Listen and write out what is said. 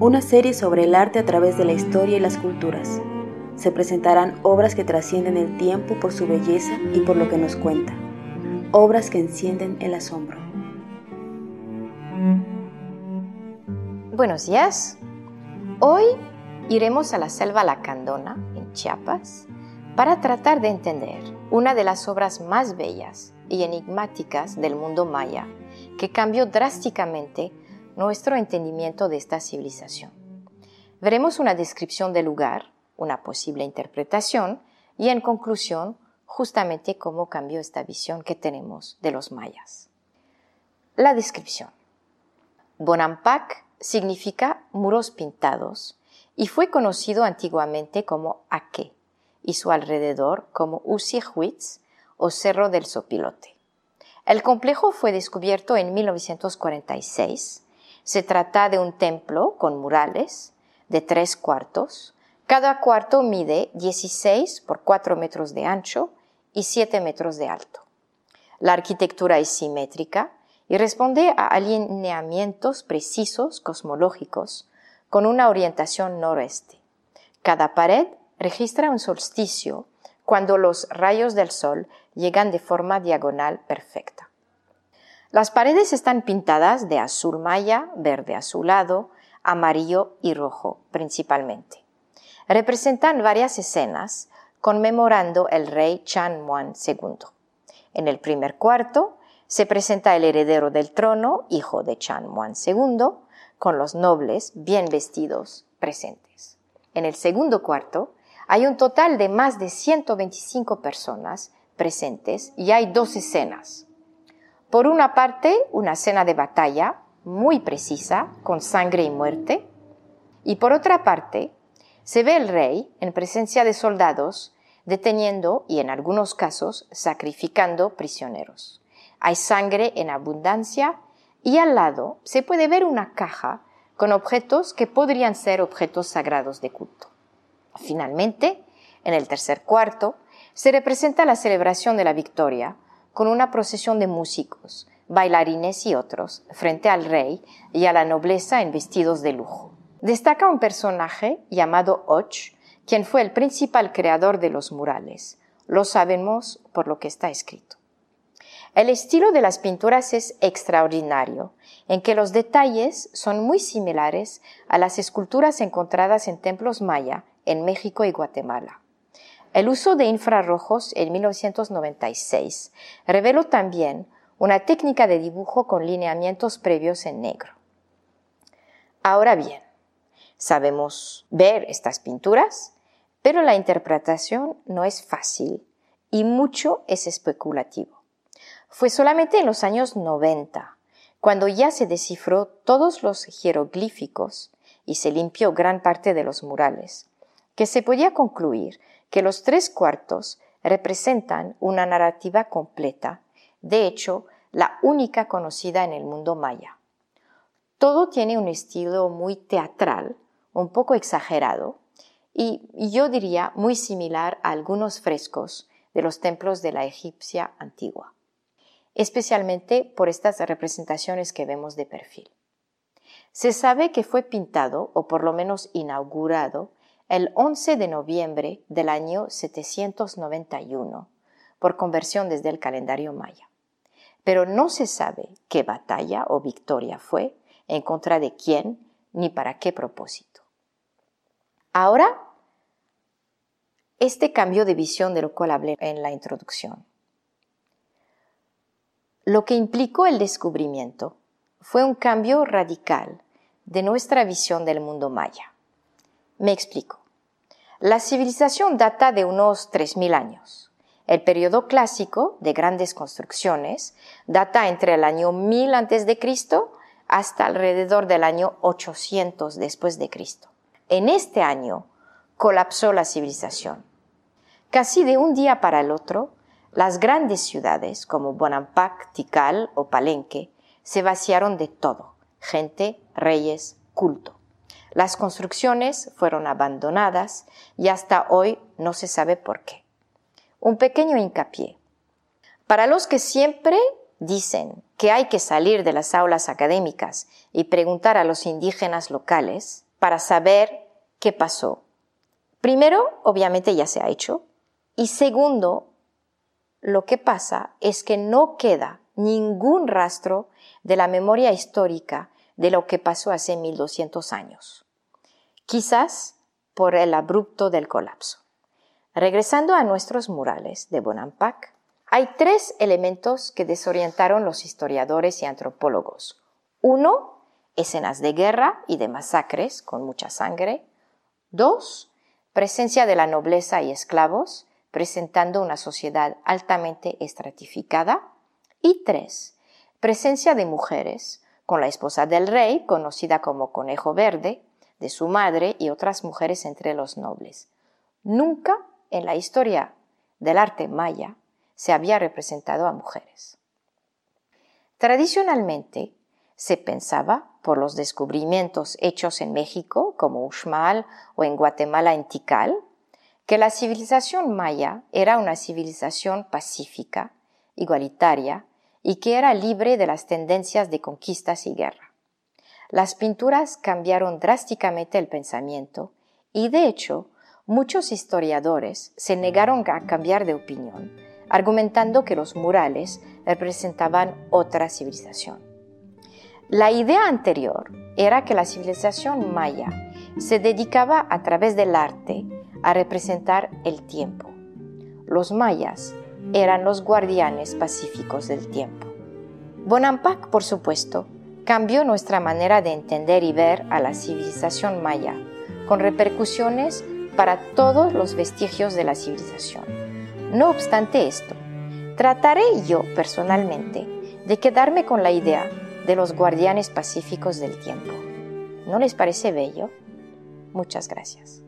Una serie sobre el arte a través de la historia y las culturas. Se presentarán obras que trascienden el tiempo por su belleza y por lo que nos cuenta. Obras que encienden el asombro. Buenos días. Hoy iremos a la selva Lacandona, en Chiapas, para tratar de entender una de las obras más bellas y enigmáticas del mundo maya, que cambió drásticamente nuestro entendimiento de esta civilización. Veremos una descripción del lugar, una posible interpretación y en conclusión, justamente cómo cambió esta visión que tenemos de los mayas. La descripción. Bonampak significa muros pintados y fue conocido antiguamente como Aque y su alrededor como Usihuitz o Cerro del Sopilote. El complejo fue descubierto en 1946. Se trata de un templo con murales de tres cuartos. Cada cuarto mide 16 por 4 metros de ancho y 7 metros de alto. La arquitectura es simétrica y responde a alineamientos precisos cosmológicos con una orientación noroeste. Cada pared registra un solsticio cuando los rayos del sol llegan de forma diagonal perfecta. Las paredes están pintadas de azul maya, verde azulado, amarillo y rojo principalmente. Representan varias escenas conmemorando el rey Chan Muan II. En el primer cuarto se presenta el heredero del trono, hijo de Chan Muan II, con los nobles bien vestidos presentes. En el segundo cuarto hay un total de más de 125 personas presentes y hay dos escenas. Por una parte, una escena de batalla muy precisa, con sangre y muerte, y por otra parte, se ve el rey en presencia de soldados deteniendo y en algunos casos sacrificando prisioneros. Hay sangre en abundancia y al lado se puede ver una caja con objetos que podrían ser objetos sagrados de culto. Finalmente, en el tercer cuarto, se representa la celebración de la victoria con una procesión de músicos, bailarines y otros frente al rey y a la nobleza en vestidos de lujo. Destaca un personaje llamado Och, quien fue el principal creador de los murales. Lo sabemos por lo que está escrito. El estilo de las pinturas es extraordinario, en que los detalles son muy similares a las esculturas encontradas en templos maya en México y Guatemala. El uso de infrarrojos en 1996 reveló también una técnica de dibujo con lineamientos previos en negro. Ahora bien, sabemos ver estas pinturas, pero la interpretación no es fácil y mucho es especulativo. Fue solamente en los años 90, cuando ya se descifró todos los jeroglíficos y se limpió gran parte de los murales, que se podía concluir que los tres cuartos representan una narrativa completa, de hecho, la única conocida en el mundo maya. Todo tiene un estilo muy teatral, un poco exagerado, y yo diría muy similar a algunos frescos de los templos de la egipcia antigua, especialmente por estas representaciones que vemos de perfil. Se sabe que fue pintado, o por lo menos inaugurado, el 11 de noviembre del año 791, por conversión desde el calendario maya. pero no se sabe qué batalla o victoria fue, en contra de quién, ni para qué propósito. Ahora, este cambio de visión de lo cual hablé en la introducción. Lo que implicó el descubrimiento fue un cambio radical de nuestra visión del mundo maya. Me explico. La civilización data de unos 3.000 años. El periodo clásico de grandes construcciones data entre el año 1000 a.C. hasta alrededor del año 800 después de Cristo. En este año colapsó la civilización. Casi de un día para el otro, las grandes ciudades como Bonampak, Tikal o Palenque se vaciaron de todo, gente, reyes, culto. Las construcciones fueron abandonadas y hasta hoy no se sabe por qué. Un pequeño hincapié. Para los que siempre dicen que hay que salir de las aulas académicas y preguntar a los indígenas locales para saber qué pasó. Primero, obviamente ya se ha hecho. Y segundo, lo que pasa es que no queda ningún rastro de la memoria histórica de lo que pasó hace 1200 años. Quizás por el abrupto del colapso. Regresando a nuestros murales de Bonampak, hay tres elementos que desorientaron los historiadores y antropólogos. Uno, escenas de guerra y de masacres con mucha sangre. Dos, presencia de la nobleza y esclavos, presentando una sociedad altamente estratificada. Y tres, presencia de mujeres, con la esposa del rey, conocida como Conejo Verde, de su madre y otras mujeres entre los nobles. Nunca en la historia del arte maya se había representado a mujeres. Tradicionalmente se pensaba, por los descubrimientos hechos en México, como Uxmal, o en Guatemala en Tikal, que la civilización maya era una civilización pacífica, igualitaria, y que era libre de las tendencias de conquistas y guerra. Las pinturas cambiaron drásticamente el pensamiento y, de hecho, muchos historiadores se negaron a cambiar de opinión, argumentando que los murales representaban otra civilización. La idea anterior era que la civilización maya se dedicaba a través del arte a representar el tiempo. Los mayas eran los guardianes pacíficos del tiempo. Bonampak, por supuesto, cambió nuestra manera de entender y ver a la civilización maya, con repercusiones para todos los vestigios de la civilización. No obstante esto, trataré yo personalmente de quedarme con la idea de los guardianes pacíficos del tiempo. ¿No les parece bello? Muchas gracias.